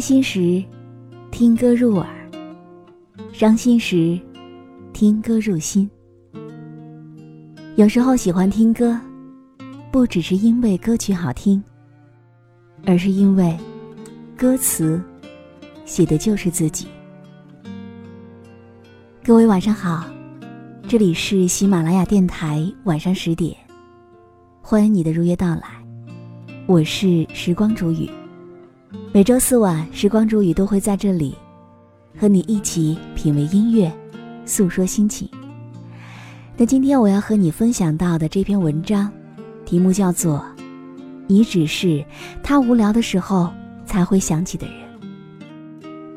开心时，听歌入耳；伤心时，听歌入心。有时候喜欢听歌，不只是因为歌曲好听，而是因为歌词写的就是自己。各位晚上好，这里是喜马拉雅电台，晚上十点，欢迎你的如约到来，我是时光煮雨。每周四晚，时光煮雨都会在这里，和你一起品味音乐，诉说心情。那今天我要和你分享到的这篇文章，题目叫做《你只是他无聊的时候才会想起的人》。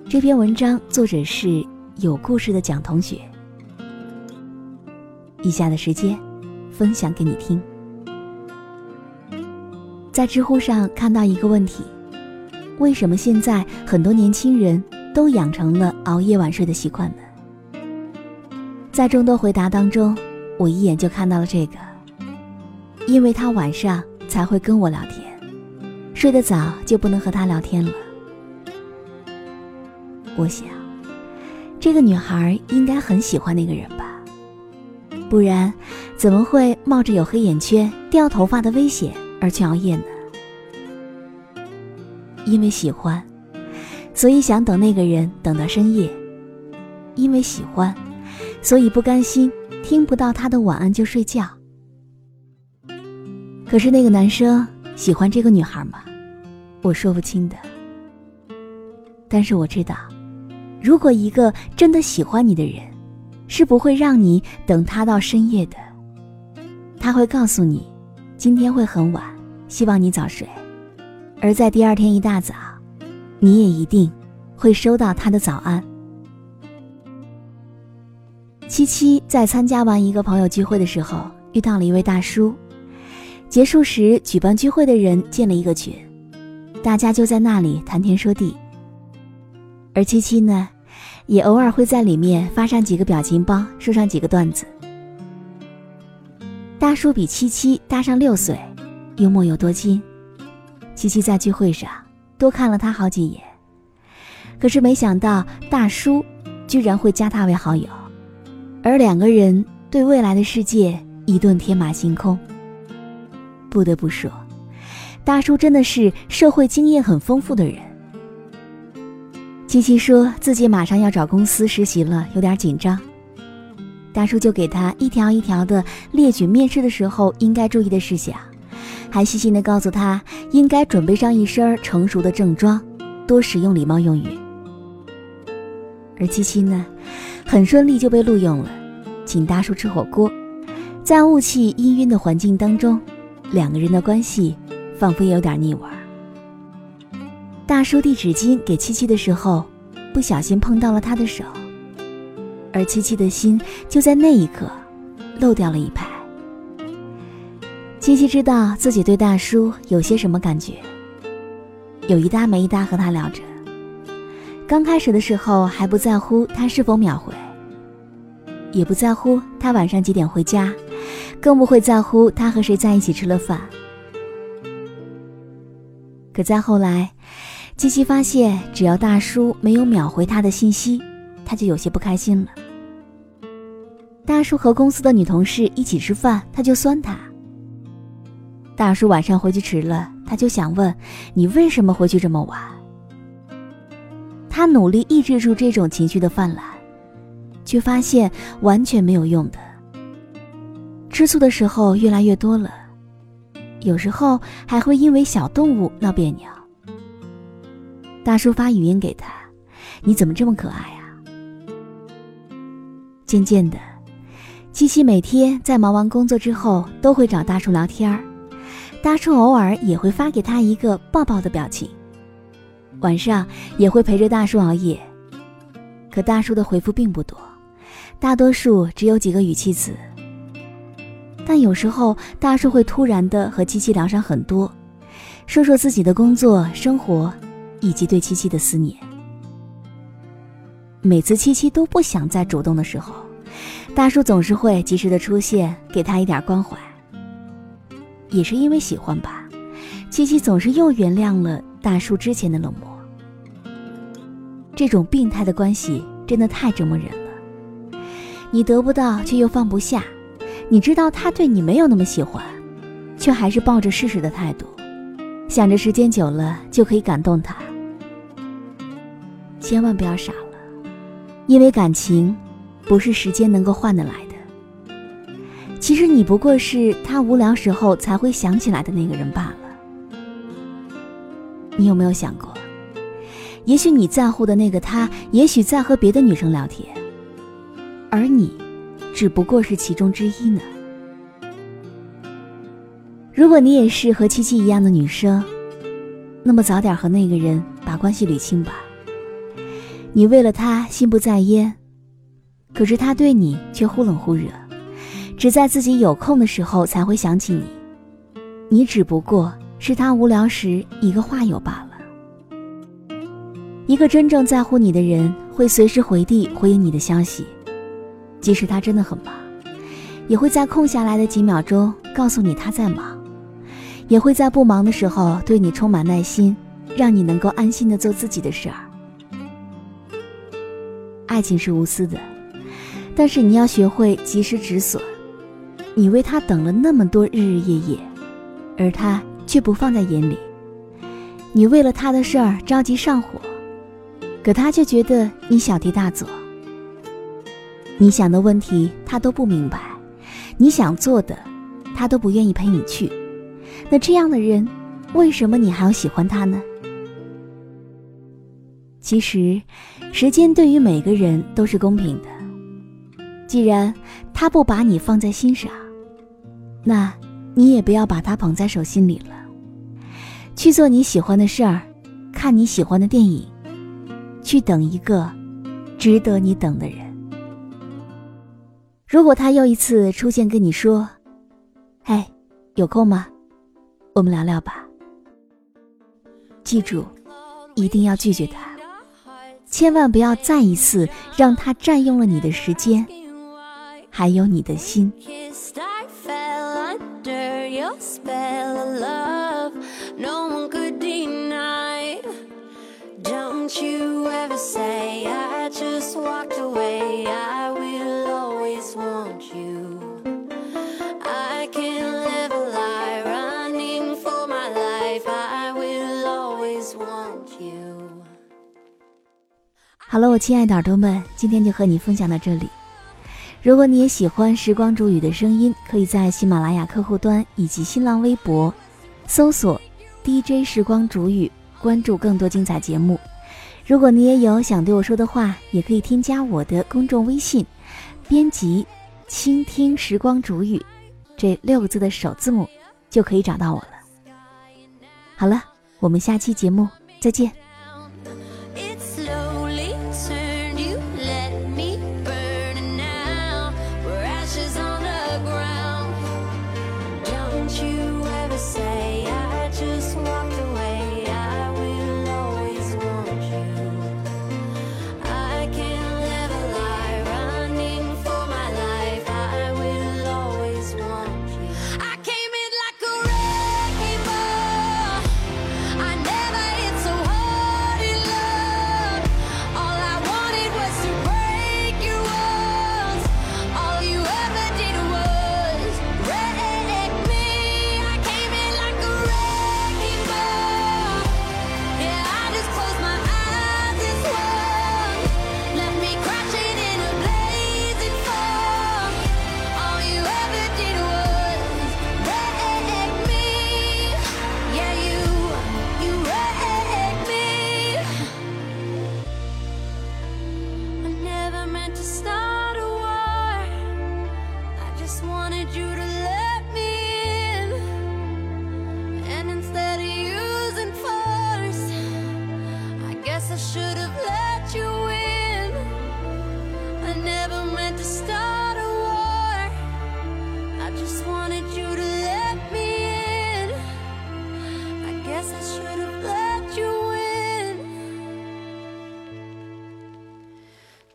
这篇文章作者是有故事的蒋同学。以下的时间，分享给你听。在知乎上看到一个问题。为什么现在很多年轻人都养成了熬夜晚睡的习惯呢？在众多回答当中，我一眼就看到了这个：因为他晚上才会跟我聊天，睡得早就不能和他聊天了。我想，这个女孩应该很喜欢那个人吧，不然怎么会冒着有黑眼圈、掉头发的危险而去熬夜呢？因为喜欢，所以想等那个人等到深夜；因为喜欢，所以不甘心听不到他的晚安就睡觉。可是那个男生喜欢这个女孩吗？我说不清的。但是我知道，如果一个真的喜欢你的人，是不会让你等他到深夜的。他会告诉你，今天会很晚，希望你早睡。而在第二天一大早，你也一定会收到他的早安。七七在参加完一个朋友聚会的时候，遇到了一位大叔。结束时，举办聚会的人建了一个群，大家就在那里谈天说地。而七七呢，也偶尔会在里面发上几个表情包，说上几个段子。大叔比七七大上六岁，幽默又多金。七七在聚会上多看了他好几眼，可是没想到大叔居然会加他为好友，而两个人对未来的世界一顿天马行空。不得不说，大叔真的是社会经验很丰富的人。七七说自己马上要找公司实习了，有点紧张。大叔就给他一条一条的列举面试的时候应该注意的事项。还细心的告诉他，应该准备上一身成熟的正装，多使用礼貌用语。而七七呢，很顺利就被录用了，请大叔吃火锅，在雾气氤氲的环境当中，两个人的关系仿佛有点腻味。大叔递纸巾给七七的时候，不小心碰到了他的手，而七七的心就在那一刻漏掉了一拍。七七知道自己对大叔有些什么感觉，有一搭没一搭和他聊着。刚开始的时候还不在乎他是否秒回，也不在乎他晚上几点回家，更不会在乎他和谁在一起吃了饭。可再后来，七七发现只要大叔没有秒回他的信息，他就有些不开心了。大叔和公司的女同事一起吃饭，他就酸他。大叔晚上回去迟了，他就想问你为什么回去这么晚。他努力抑制住这种情绪的泛滥，却发现完全没有用的。吃醋的时候越来越多了，有时候还会因为小动物闹别扭。大叔发语音给他：“你怎么这么可爱啊？”渐渐的，七七每天在忙完工作之后，都会找大叔聊天儿。大叔偶尔也会发给他一个抱抱的表情，晚上也会陪着大叔熬夜。可大叔的回复并不多，大多数只有几个语气词。但有时候大叔会突然的和七七聊上很多，说说自己的工作、生活，以及对七七的思念。每次七七都不想再主动的时候，大叔总是会及时的出现，给他一点关怀。也是因为喜欢吧，七七总是又原谅了大叔之前的冷漠。这种病态的关系真的太折磨人了。你得不到却又放不下，你知道他对你没有那么喜欢，却还是抱着试试的态度，想着时间久了就可以感动他。千万不要傻了，因为感情不是时间能够换得来的。其实你不过是他无聊时候才会想起来的那个人罢了。你有没有想过？也许你在乎的那个他，也许在和别的女生聊天，而你，只不过是其中之一呢。如果你也是和七七一样的女生，那么早点和那个人把关系捋清吧。你为了他心不在焉，可是他对你却忽冷忽热，只在自己有空的时候才会想起你。你只不过是他无聊时一个话友罢了。一个真正在乎你的人，会随时回递回应你的消息，即使他真的很忙，也会在空下来的几秒钟告诉你他在忙，也会在不忙的时候对你充满耐心，让你能够安心的做自己的事儿。爱情是无私的，但是你要学会及时止损。你为他等了那么多日日夜夜，而他却不放在眼里。你为了他的事儿着急上火。可他却觉得你小题大做，你想的问题他都不明白，你想做的，他都不愿意陪你去。那这样的人，为什么你还要喜欢他呢？其实，时间对于每个人都是公平的。既然他不把你放在心上，那你也不要把他捧在手心里了。去做你喜欢的事儿，看你喜欢的电影。去等一个值得你等的人。如果他又一次出现，跟你说：“嘿，有空吗？我们聊聊吧。”记住，一定要拒绝他，千万不要再一次让他占用了你的时间，还有你的心。好了，我亲爱的耳朵们，今天就和你分享到这里。 如果你也喜欢时光煮雨的声音，可以在喜马拉雅客户端以及新浪微博搜索 DJ 时光煮雨，关注更多精彩节目。如果你也有想对我说的话，也可以添加我的公众微信，编辑“倾听时光煮雨”这六个字的首字母，就可以找到我了。好了，我们下期节目再见。